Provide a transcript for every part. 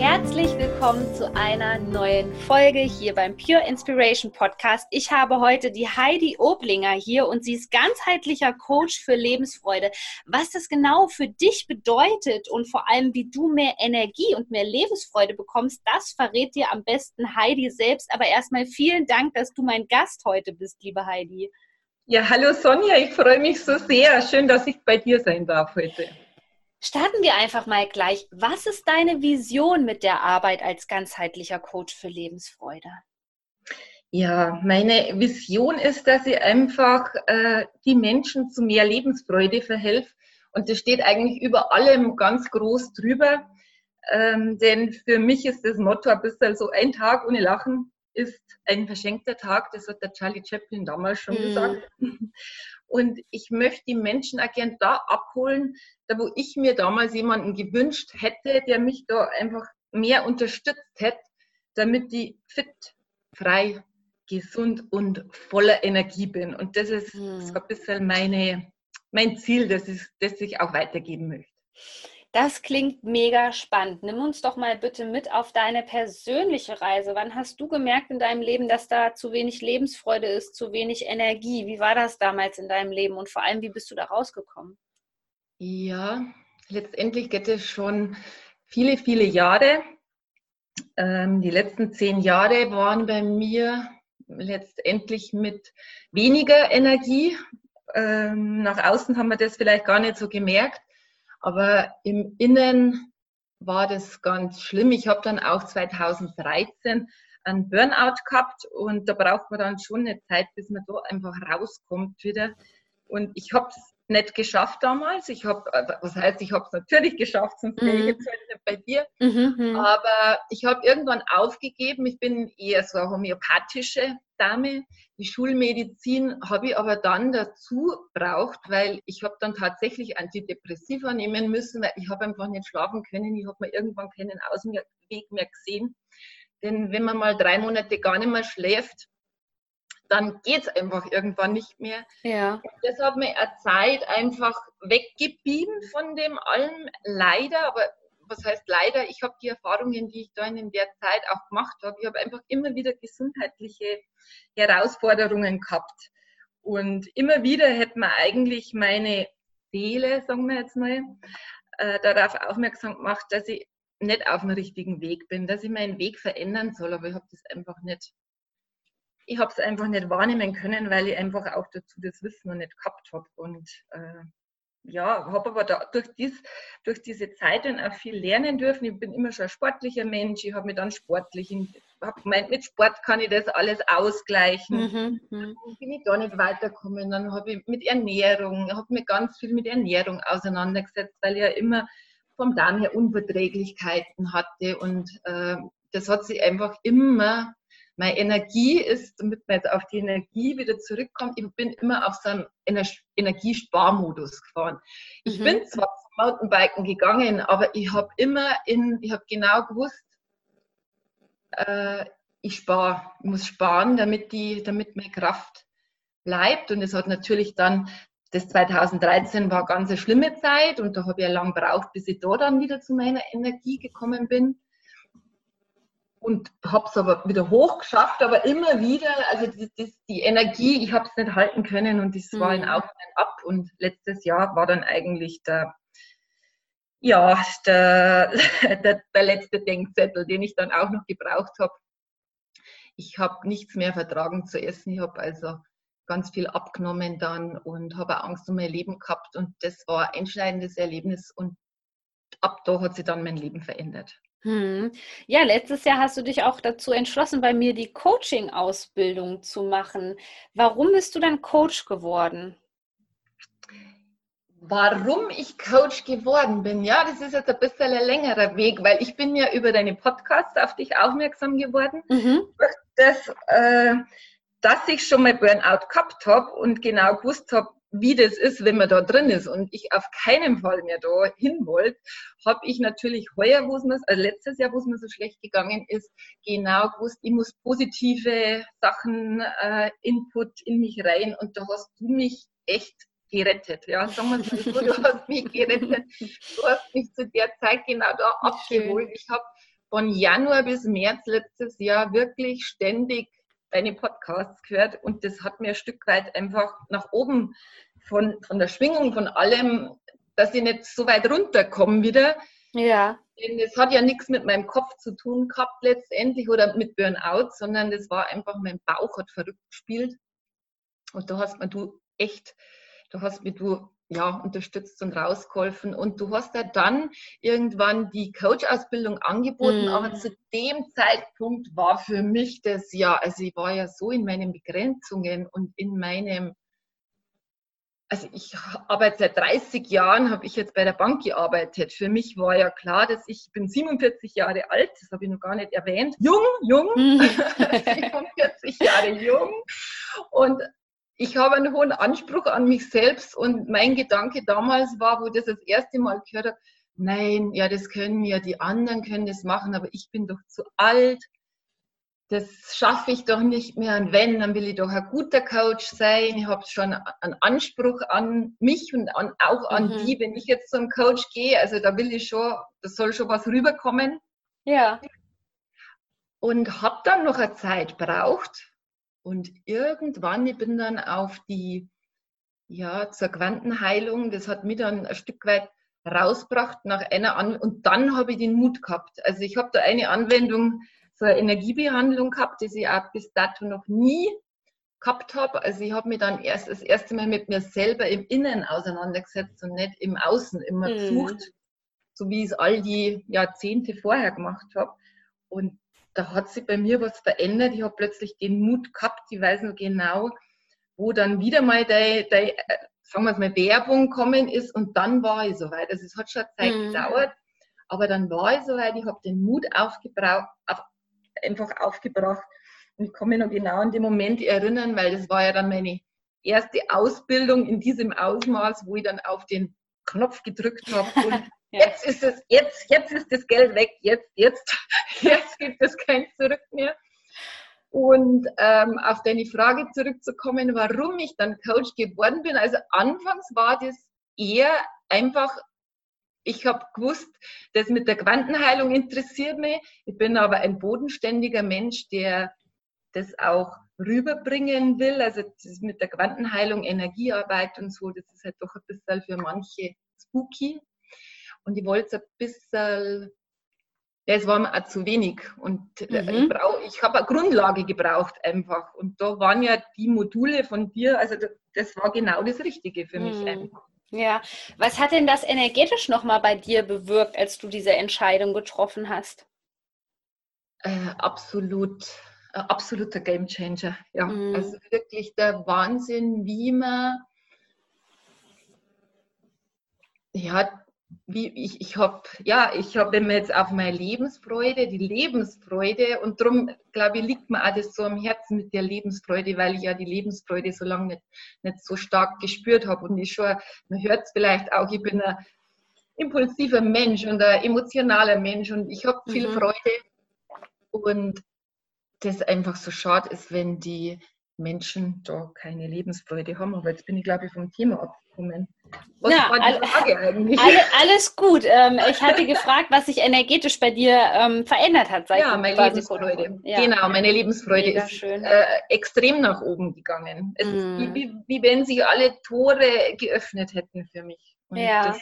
Herzlich willkommen zu einer neuen Folge hier beim Pure Inspiration Podcast. Ich habe heute die Heidi Oblinger hier und sie ist ganzheitlicher Coach für Lebensfreude. Was das genau für dich bedeutet und vor allem, wie du mehr Energie und mehr Lebensfreude bekommst, das verrät dir am besten Heidi selbst. Aber erstmal vielen Dank, dass du mein Gast heute bist, liebe Heidi. Ja, hallo Sonja, ich freue mich so sehr. Schön, dass ich bei dir sein darf heute. Starten wir einfach mal gleich. Was ist deine Vision mit der Arbeit als ganzheitlicher Coach für Lebensfreude? Ja, meine Vision ist, dass ich einfach äh, die Menschen zu mehr Lebensfreude verhelfe. Und das steht eigentlich über allem ganz groß drüber. Ähm, denn für mich ist das Motto ein bisschen so, ein Tag ohne Lachen ist ein verschenkter Tag. Das hat der Charlie Chaplin damals schon mm. gesagt. Und ich möchte die Menschen auch da abholen, da wo ich mir damals jemanden gewünscht hätte, der mich da einfach mehr unterstützt hätte, damit ich fit, frei, gesund und voller Energie bin. Und das ist hm. so ein bisschen meine, mein Ziel, das, ist, das ich auch weitergeben möchte. Das klingt mega spannend. Nimm uns doch mal bitte mit auf deine persönliche Reise. Wann hast du gemerkt in deinem Leben, dass da zu wenig Lebensfreude ist, zu wenig Energie? Wie war das damals in deinem Leben und vor allem, wie bist du da rausgekommen? Ja, letztendlich geht es schon viele, viele Jahre. Ähm, die letzten zehn Jahre waren bei mir letztendlich mit weniger Energie. Ähm, nach außen haben wir das vielleicht gar nicht so gemerkt. Aber im Innen war das ganz schlimm. Ich habe dann auch 2013 einen Burnout gehabt und da braucht man dann schon eine Zeit, bis man da einfach rauskommt wieder. Und ich habe es nicht geschafft damals. Ich habe, was heißt, ich habe es natürlich geschafft, sonst wäre ich mhm. jetzt halt nicht bei dir. Mhm, mhm. Aber ich habe irgendwann aufgegeben. Ich bin eher so eine homöopathische Dame. Die Schulmedizin habe ich aber dann dazu braucht, weil ich habe dann tatsächlich Antidepressiva nehmen müssen, weil ich habe einfach nicht schlafen können. Ich habe mir irgendwann keinen Ausweg mehr gesehen. Denn wenn man mal drei Monate gar nicht mehr schläft, dann geht es einfach irgendwann nicht mehr. Ja. Das hat mir eine Zeit einfach weggeblieben von dem allem, leider, aber was heißt leider, ich habe die Erfahrungen, die ich da in der Zeit auch gemacht habe, ich habe einfach immer wieder gesundheitliche Herausforderungen gehabt. Und immer wieder hätte man eigentlich meine Seele, sagen wir jetzt mal, äh, darauf aufmerksam gemacht, dass ich nicht auf dem richtigen Weg bin, dass ich meinen Weg verändern soll, aber ich habe das einfach nicht ich habe es einfach nicht wahrnehmen können, weil ich einfach auch dazu das Wissen noch nicht gehabt habe. Und äh, ja, habe aber da, durch, dies, durch diese Zeit dann auch viel lernen dürfen. Ich bin immer schon ein sportlicher Mensch. Ich habe mich dann sportlich, habe gemeint, mit Sport kann ich das alles ausgleichen. Mhm, mhm. dann bin ich da nicht weitergekommen. Dann habe ich mit Ernährung, habe mich ganz viel mit Ernährung auseinandergesetzt, weil ich ja immer vom Darm her Unverträglichkeiten hatte. Und äh, das hat sich einfach immer meine Energie ist, damit man jetzt auf die Energie wieder zurückkommt, ich bin immer auf so einem Ener Energiesparmodus gefahren. Ich mhm. bin zwar zum Mountainbiken gegangen, aber ich habe immer in, ich habe genau gewusst, äh, ich spare, ich muss sparen, damit, die, damit meine Kraft bleibt. Und es hat natürlich dann, das 2013 war ganz eine schlimme Zeit und da habe ich ja lange gebraucht, bis ich da dann wieder zu meiner Energie gekommen bin und habe es aber wieder hoch geschafft, aber immer wieder, also die, die, die Energie, ich habe es nicht halten können und es mhm. war ein Auf und Ab und letztes Jahr war dann eigentlich der, ja, der, der, der letzte Denkzettel, den ich dann auch noch gebraucht habe. Ich habe nichts mehr vertragen zu essen, ich habe also ganz viel abgenommen dann und habe Angst um mein Leben gehabt und das war ein einschneidendes Erlebnis und ab da hat sich dann mein Leben verändert. Hm. Ja, letztes Jahr hast du dich auch dazu entschlossen, bei mir die Coaching-Ausbildung zu machen. Warum bist du dann Coach geworden? Warum ich Coach geworden bin, ja, das ist jetzt ein bisschen ein längerer Weg, weil ich bin ja über deine Podcasts auf dich aufmerksam geworden. Mhm. Das, äh, dass ich schon mal Burnout gehabt habe und genau gewusst habe, wie das ist, wenn man da drin ist und ich auf keinen Fall mehr da hin wollte, habe ich natürlich heuer, wo es mir, also letztes Jahr, wo es mir so schlecht gegangen ist, genau gewusst, ich muss positive Sachen, äh, Input in mich rein und da hast du mich echt gerettet. Ja, sagen wir mal so, du hast mich gerettet. Du hast mich zu der Zeit genau da abgeholt. Ich habe von Januar bis März letztes Jahr wirklich ständig deine Podcasts gehört und das hat mir ein Stück weit einfach nach oben von, von der Schwingung, von allem, dass ich nicht so weit runterkomme wieder. Ja. Denn es hat ja nichts mit meinem Kopf zu tun gehabt letztendlich oder mit Burnout, sondern das war einfach, mein Bauch hat verrückt gespielt. Und da hast mir du echt, da hast mir du ja, unterstützt und rausgeholfen. Und du hast ja dann irgendwann die Coach-Ausbildung angeboten, mm. aber zu dem Zeitpunkt war für mich das ja, also ich war ja so in meinen Begrenzungen und in meinem, also ich arbeite seit 30 Jahren, habe ich jetzt bei der Bank gearbeitet. Für mich war ja klar, dass ich, ich bin 47 Jahre alt, das habe ich noch gar nicht erwähnt. Jung, jung, mm. 47 Jahre jung. Und ich habe einen hohen Anspruch an mich selbst und mein Gedanke damals war, wo das das erste Mal gehört habe, nein, ja, das können ja die anderen können das machen, aber ich bin doch zu alt. Das schaffe ich doch nicht mehr. Und wenn, dann will ich doch ein guter Coach sein. Ich habe schon einen Anspruch an mich und an, auch an mhm. die, wenn ich jetzt zum Coach gehe. Also da will ich schon, da soll schon was rüberkommen. Ja. Und habe dann noch eine Zeit braucht, und irgendwann, ich bin dann auf die, ja, zur Quantenheilung, das hat mich dann ein Stück weit rausgebracht nach einer An und dann habe ich den Mut gehabt. Also ich habe da eine Anwendung, so eine Energiebehandlung gehabt, die ich auch bis dato noch nie gehabt habe. Also ich habe mich dann erst das erste Mal mit mir selber im Innen auseinandergesetzt und nicht im Außen immer mhm. gesucht, so wie ich es all die Jahrzehnte vorher gemacht habe. Und da hat sich bei mir was verändert. Ich habe plötzlich den Mut gehabt, ich weiß noch genau, wo dann wieder mal die, die sagen wir mal, Werbung kommen ist und dann war ich soweit. Also es hat schon Zeit mhm. gedauert, aber dann war ich soweit, ich habe den Mut aufgebraucht, auf, einfach aufgebracht und ich kann mich noch genau an den Moment erinnern, weil das war ja dann meine erste Ausbildung in diesem Ausmaß, wo ich dann auf den Knopf gedrückt habe und ja. Jetzt ist es, jetzt, jetzt ist das Geld weg, jetzt, jetzt, jetzt gibt es kein Zurück mehr. Und ähm, auf deine Frage zurückzukommen, warum ich dann Coach geworden bin. Also anfangs war das eher einfach, ich habe gewusst, das mit der Quantenheilung interessiert mich. Ich bin aber ein bodenständiger Mensch, der das auch rüberbringen will. Also das mit der Quantenheilung, Energiearbeit und so, das ist halt doch ein bisschen für manche spooky. Und ich wollte ein bisschen, das war mir auch zu wenig. Und äh, mhm. ich, ich habe eine Grundlage gebraucht einfach. Und da waren ja die Module von dir, also das war genau das Richtige für mich mhm. einfach. Ja, was hat denn das energetisch nochmal bei dir bewirkt, als du diese Entscheidung getroffen hast? Äh, absolut, äh, absoluter Gamechanger. Ja, mhm. also wirklich der Wahnsinn, wie man ja, wie ich, ich habe, ja, ich habe immer jetzt auf meine Lebensfreude, die Lebensfreude und darum, glaube ich, liegt mir auch das so am Herzen mit der Lebensfreude, weil ich ja die Lebensfreude so lange nicht, nicht so stark gespürt habe und ich schon, man hört es vielleicht auch, ich bin ein impulsiver Mensch und ein emotionaler Mensch und ich habe viel mhm. Freude und das einfach so schade ist, wenn die Menschen da keine Lebensfreude haben. Aber jetzt bin ich, glaube ich, vom Thema abgekommen. Was ja, war die all, Frage eigentlich? Alle, alles gut. Ähm, ich hatte gefragt, was sich energetisch bei dir ähm, verändert hat seit Ja, meine Lebensfreude. Ja. Genau, meine Lebensfreude Mega ist äh, extrem nach oben gegangen. Es mm. ist wie, wie, wie, wenn sich alle Tore geöffnet hätten für mich. Und ja. Das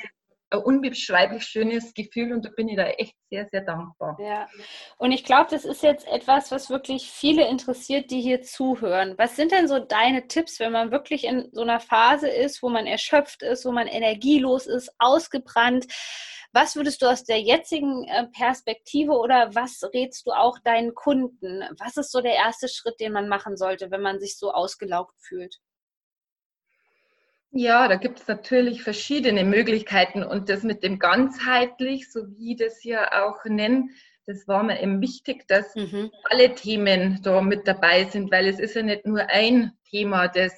ein unbeschreiblich schönes Gefühl und da bin ich da echt sehr, sehr dankbar. Ja, und ich glaube, das ist jetzt etwas, was wirklich viele interessiert, die hier zuhören. Was sind denn so deine Tipps, wenn man wirklich in so einer Phase ist, wo man erschöpft ist, wo man energielos ist, ausgebrannt? Was würdest du aus der jetzigen äh, Perspektive oder was rätst du auch deinen Kunden? Was ist so der erste Schritt, den man machen sollte, wenn man sich so ausgelaugt fühlt? Ja, da gibt es natürlich verschiedene Möglichkeiten und das mit dem ganzheitlich, so wie das ja auch nennen, das war mir eben wichtig, dass mhm. alle Themen da mit dabei sind, weil es ist ja nicht nur ein Thema, das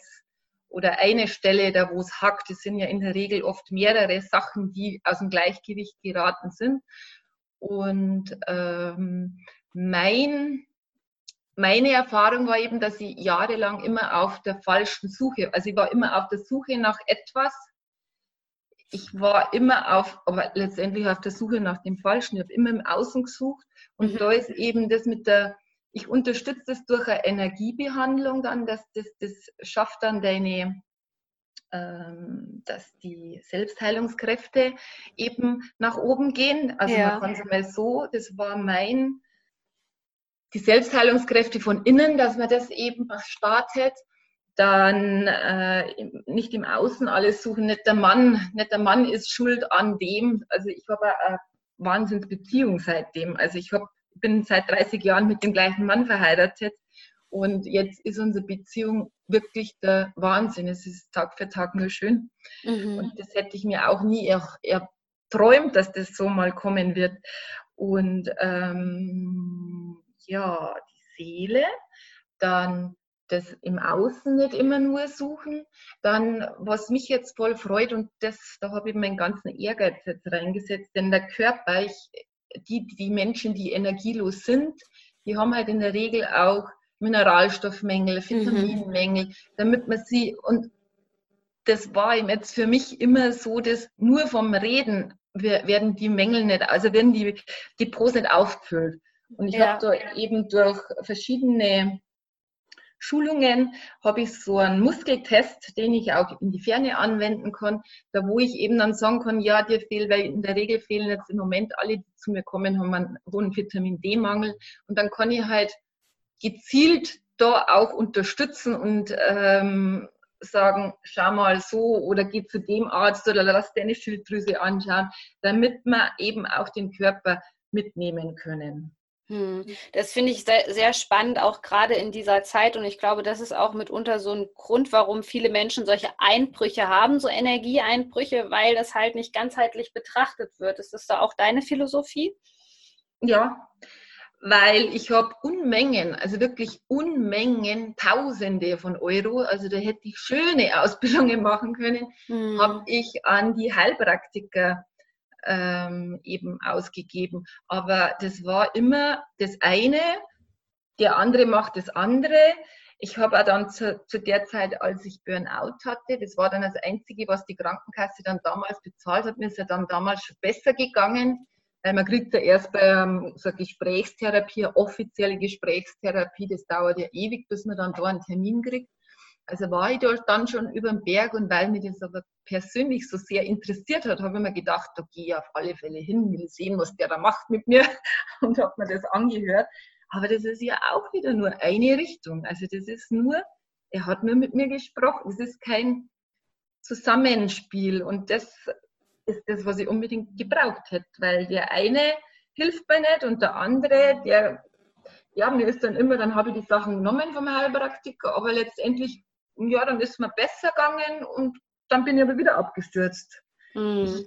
oder eine Stelle, da wo es hackt. Es sind ja in der Regel oft mehrere Sachen, die aus dem Gleichgewicht geraten sind. Und ähm, mein, meine Erfahrung war eben, dass ich jahrelang immer auf der falschen Suche, also ich war immer auf der Suche nach etwas. Ich war immer auf, aber letztendlich auf der Suche nach dem Falschen. Ich habe immer im Außen gesucht. Und mhm. da ist eben das mit der, ich unterstütze das durch eine Energiebehandlung dann, dass das, das schafft dann deine, ähm, dass die Selbstheilungskräfte eben nach oben gehen. Also ja. man kann es mal so, das war mein, die Selbstheilungskräfte von innen, dass man das eben startet. Dann äh, nicht im Außen alles suchen, nicht der Mann, nicht der Mann ist schuld an dem. Also ich habe eine Wahnsinnsbeziehung seitdem. Also ich hab, bin seit 30 Jahren mit dem gleichen Mann verheiratet und jetzt ist unsere Beziehung wirklich der Wahnsinn. Es ist Tag für Tag nur schön. Mhm. Und das hätte ich mir auch nie erträumt, dass das so mal kommen wird. Und ähm, ja, die Seele, dann das im Außen nicht immer nur suchen. Dann, was mich jetzt voll freut, und das, da habe ich meinen ganzen Ehrgeiz jetzt reingesetzt, denn der Körper, ich, die, die Menschen, die energielos sind, die haben halt in der Regel auch Mineralstoffmängel, mhm. Vitaminmängel, mhm. damit man sie, und das war jetzt für mich immer so, dass nur vom Reden werden die Mängel nicht, also werden die Depots nicht aufgefüllt. Und ich ja. habe da eben durch verschiedene Schulungen habe ich so einen Muskeltest, den ich auch in die Ferne anwenden kann, da wo ich eben dann sagen kann, ja, dir fehlt, weil in der Regel fehlen jetzt im Moment alle, die zu mir kommen, haben einen hohen Vitamin D-Mangel. Und dann kann ich halt gezielt da auch unterstützen und ähm, sagen, schau mal so oder geh zu dem Arzt oder lass deine Schilddrüse anschauen, damit wir eben auch den Körper mitnehmen können. Hm. Das finde ich sehr, sehr, spannend, auch gerade in dieser Zeit. Und ich glaube, das ist auch mitunter so ein Grund, warum viele Menschen solche Einbrüche haben, so Energieeinbrüche, weil das halt nicht ganzheitlich betrachtet wird. Ist das da auch deine Philosophie? Ja, weil ich habe Unmengen, also wirklich Unmengen, Tausende von Euro, also da hätte ich schöne Ausbildungen machen können, hm. habe ich an die Heilpraktiker ähm, eben ausgegeben. Aber das war immer das eine, der andere macht das andere. Ich habe auch dann zu, zu, der Zeit, als ich Burnout hatte, das war dann das Einzige, was die Krankenkasse dann damals bezahlt hat, mir ist ja dann damals schon besser gegangen. Weil man kriegt ja erst bei ähm, so Gesprächstherapie, offizielle Gesprächstherapie, das dauert ja ewig, bis man dann da einen Termin kriegt. Also war ich dort dann schon über den Berg und weil mich das aber persönlich so sehr interessiert hat, habe ich mir gedacht, da gehe ich auf alle Fälle hin, will sehen, was der da macht mit mir und habe mir das angehört. Aber das ist ja auch wieder nur eine Richtung. Also das ist nur, er hat nur mit mir gesprochen. Es ist kein Zusammenspiel und das ist das, was ich unbedingt gebraucht hätte, weil der eine hilft mir nicht und der andere, der, ja, mir ist dann immer, dann habe ich die Sachen genommen vom Heilpraktiker, aber letztendlich, ja, dann ist mir besser gegangen und dann bin ich aber wieder abgestürzt. Mhm.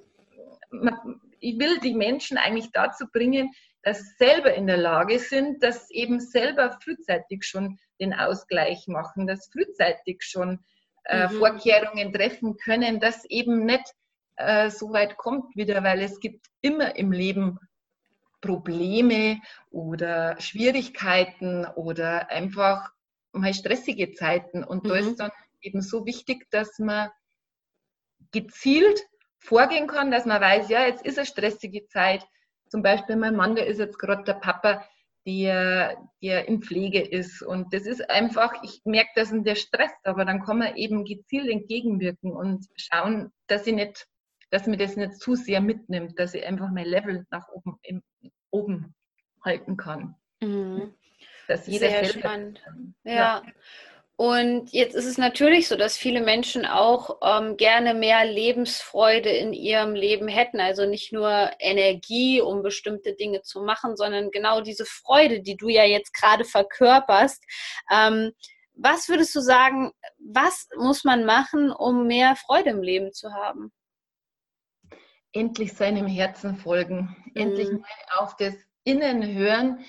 Ich, ich will die Menschen eigentlich dazu bringen, dass sie selber in der Lage sind, dass eben selber frühzeitig schon den Ausgleich machen, dass frühzeitig schon äh, mhm. Vorkehrungen treffen können, dass eben nicht äh, so weit kommt wieder, weil es gibt immer im Leben Probleme oder Schwierigkeiten oder einfach mal stressige Zeiten. Und mhm. da ist dann eben so wichtig, dass man gezielt vorgehen kann, dass man weiß, ja, jetzt ist eine stressige Zeit. Zum Beispiel mein Mann, der ist jetzt gerade der Papa, der, der in Pflege ist. Und das ist einfach, ich merke, dass ihn der stresst, aber dann kann man eben gezielt entgegenwirken und schauen, dass ich nicht dass mir das nicht zu sehr mitnimmt, dass ich einfach mein Level nach oben, im, oben halten kann. Mhm. Dass jeder sehr spannend. Ja. ja. Und jetzt ist es natürlich so, dass viele Menschen auch ähm, gerne mehr Lebensfreude in ihrem Leben hätten. Also nicht nur Energie, um bestimmte Dinge zu machen, sondern genau diese Freude, die du ja jetzt gerade verkörperst. Ähm, was würdest du sagen, was muss man machen, um mehr Freude im Leben zu haben? endlich seinem Herzen folgen, mhm. endlich mal auf das innen hören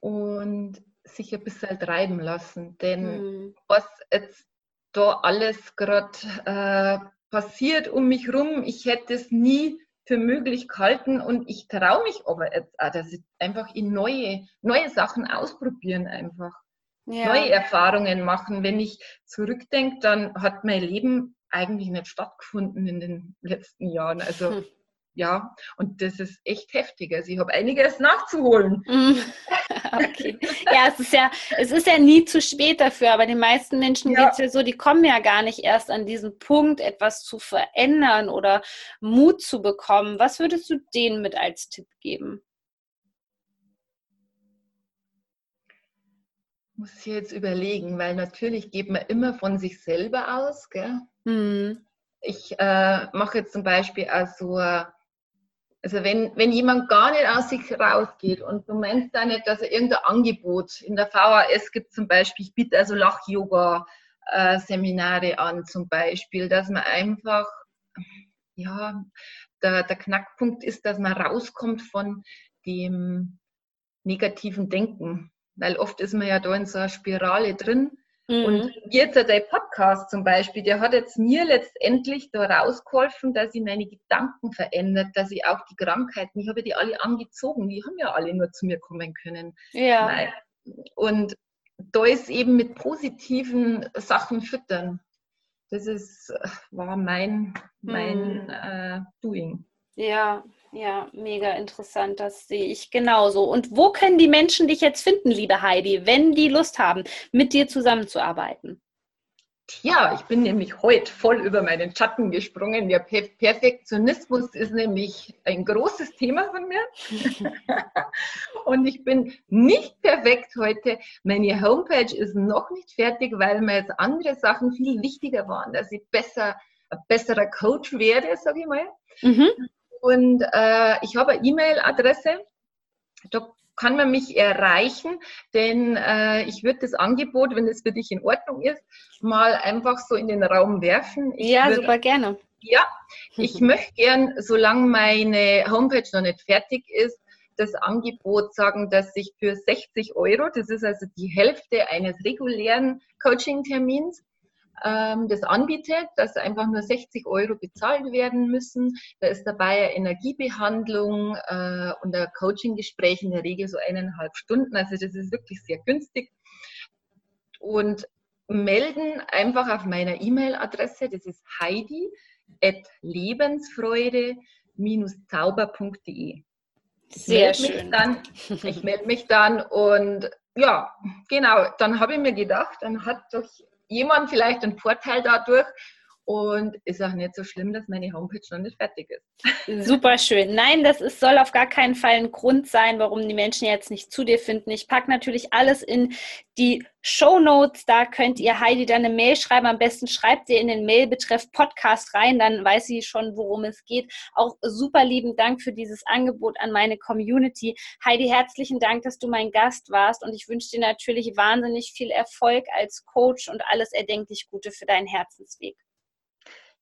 und sich ein bisschen treiben lassen. Denn mhm. was jetzt da alles gerade äh, passiert um mich rum, ich hätte es nie für möglich gehalten und ich traue mich aber jetzt auch, dass ich einfach in neue, neue Sachen ausprobieren einfach. Ja. Neue Erfahrungen machen. Wenn ich zurückdenke, dann hat mein Leben eigentlich nicht stattgefunden in den letzten Jahren. Also hm. ja, und das ist echt heftig. Also ich habe einiges nachzuholen. Mhm. okay. Ja, es ist ja, es ist ja nie zu spät dafür, aber den meisten Menschen ja. geht es ja so, die kommen ja gar nicht erst an diesen Punkt, etwas zu verändern oder Mut zu bekommen. Was würdest du denen mit als Tipp geben? muss ich jetzt überlegen, weil natürlich geht man immer von sich selber aus. Gell? Mhm. Ich äh, mache jetzt zum Beispiel also, also wenn, wenn jemand gar nicht aus sich rausgeht und du meinst da nicht, dass er irgendein Angebot in der VHS gibt zum Beispiel, ich biete also Lach-Yoga-Seminare an zum Beispiel, dass man einfach, ja, der, der Knackpunkt ist, dass man rauskommt von dem negativen Denken weil oft ist man ja da in so einer Spirale drin. Mhm. Und jetzt der Podcast zum Beispiel, der hat jetzt mir letztendlich da rausgeholfen, dass ich meine Gedanken verändert, dass ich auch die Krankheiten, ich habe die alle angezogen, die haben ja alle nur zu mir kommen können. Ja. Und da ist eben mit positiven Sachen füttern. Das ist, war mein, mein mhm. äh, Doing. Ja, ja, mega interessant. Das sehe ich genauso. Und wo können die Menschen dich jetzt finden, liebe Heidi, wenn die Lust haben, mit dir zusammenzuarbeiten? Tja, ich bin nämlich heute voll über meinen Schatten gesprungen. Der Perfektionismus ist nämlich ein großes Thema von mir. Und ich bin nicht perfekt heute. Meine Homepage ist noch nicht fertig, weil mir jetzt andere Sachen viel wichtiger waren, dass ich besser, ein besserer Coach werde, sage ich mal. Mhm. Und äh, ich habe eine E-Mail-Adresse. Da kann man mich erreichen, denn äh, ich würde das Angebot, wenn es für dich in Ordnung ist, mal einfach so in den Raum werfen. Ich ja, würd, super gerne. Ja, ich möchte gern, solange meine Homepage noch nicht fertig ist, das Angebot sagen, dass ich für 60 Euro, das ist also die Hälfte eines regulären Coaching-Termins, ähm, das anbietet, dass einfach nur 60 Euro bezahlt werden müssen. Da ist dabei eine Energiebehandlung äh, und ein Coaching-Gespräch in der Regel so eineinhalb Stunden. Also das ist wirklich sehr günstig. Und melden einfach auf meiner E-Mail-Adresse, das ist heidi at lebensfreude-zauber.de. Sehr schön. Dann, ich melde mich dann und ja, genau, dann habe ich mir gedacht, dann hat doch jemand vielleicht einen Vorteil dadurch. Und ist auch nicht so schlimm, dass meine Homepage noch nicht fertig ist. Super schön. Nein, das ist, soll auf gar keinen Fall ein Grund sein, warum die Menschen jetzt nicht zu dir finden. Ich packe natürlich alles in die Show Notes. Da könnt ihr Heidi dann eine Mail schreiben. Am besten schreibt ihr in den Mailbetreff Podcast rein, dann weiß sie schon, worum es geht. Auch super lieben Dank für dieses Angebot an meine Community. Heidi, herzlichen Dank, dass du mein Gast warst und ich wünsche dir natürlich wahnsinnig viel Erfolg als Coach und alles erdenklich Gute für deinen Herzensweg.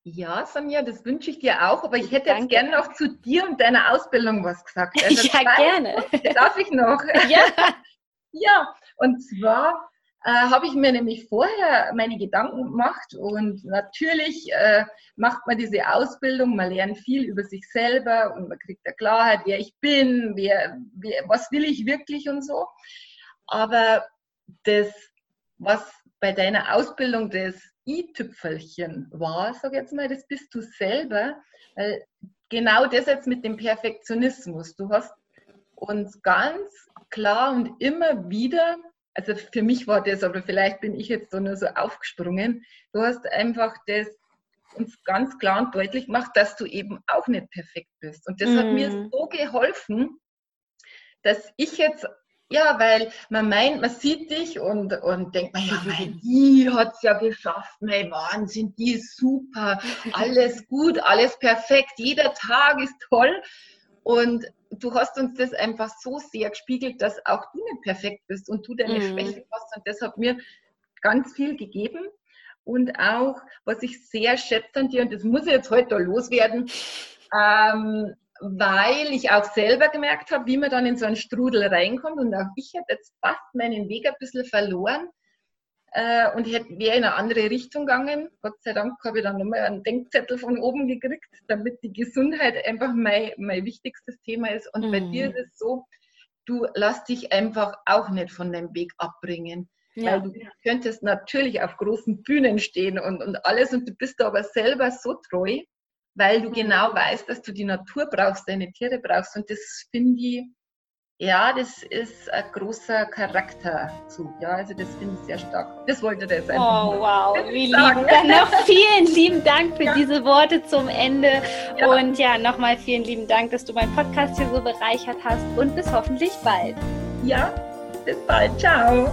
Ja, Sonja, das wünsche ich dir auch, aber ich hätte Danke. jetzt gerne noch zu dir und deiner Ausbildung was gesagt. Also ja, zwei, gerne. Darf ich noch? Ja. ja, und zwar äh, habe ich mir nämlich vorher meine Gedanken gemacht und natürlich äh, macht man diese Ausbildung, man lernt viel über sich selber und man kriegt eine Klarheit, wer ich bin, wer, wer, was will ich wirklich und so. Aber das, was bei deiner Ausbildung das i-Tüpfelchen war, sag jetzt mal, das bist du selber. Weil genau das jetzt mit dem Perfektionismus. Du hast uns ganz klar und immer wieder, also für mich war das, aber vielleicht bin ich jetzt so nur so aufgesprungen, du hast einfach das uns ganz klar und deutlich gemacht, dass du eben auch nicht perfekt bist. Und das mm. hat mir mhm. so geholfen, dass ich jetzt ja, weil man meint, man sieht dich und, und denkt man, ja, mein, die hat es ja geschafft, mein Wahnsinn, die ist super, alles gut, alles perfekt, jeder Tag ist toll. Und du hast uns das einfach so sehr gespiegelt, dass auch du nicht perfekt bist und du deine mhm. Schwächen hast. Und das hat mir ganz viel gegeben. Und auch, was ich sehr schätze an dir, und das muss ich jetzt heute loswerden, ähm, weil ich auch selber gemerkt habe, wie man dann in so einen Strudel reinkommt und auch ich habe jetzt fast meinen Weg ein bisschen verloren äh, und wäre in eine andere Richtung gegangen. Gott sei Dank habe ich dann nochmal einen Denkzettel von oben gekriegt, damit die Gesundheit einfach mein, mein wichtigstes Thema ist. Und mhm. bei dir ist es so, du lass dich einfach auch nicht von deinem Weg abbringen. Ja. Weil du könntest natürlich auf großen Bühnen stehen und, und alles und du bist aber selber so treu, weil du genau weißt, dass du die Natur brauchst, deine Tiere brauchst. Und das finde ich, ja, das ist ein großer Charakterzug. Ja, also das finde ich sehr stark. Das wollte der sein. Oh, wow, wie lieb. Dann noch vielen lieben Dank für ja. diese Worte zum Ende. Ja. Und ja, nochmal vielen lieben Dank, dass du meinen Podcast hier so bereichert hast. Und bis hoffentlich bald. Ja, bis bald. Ciao.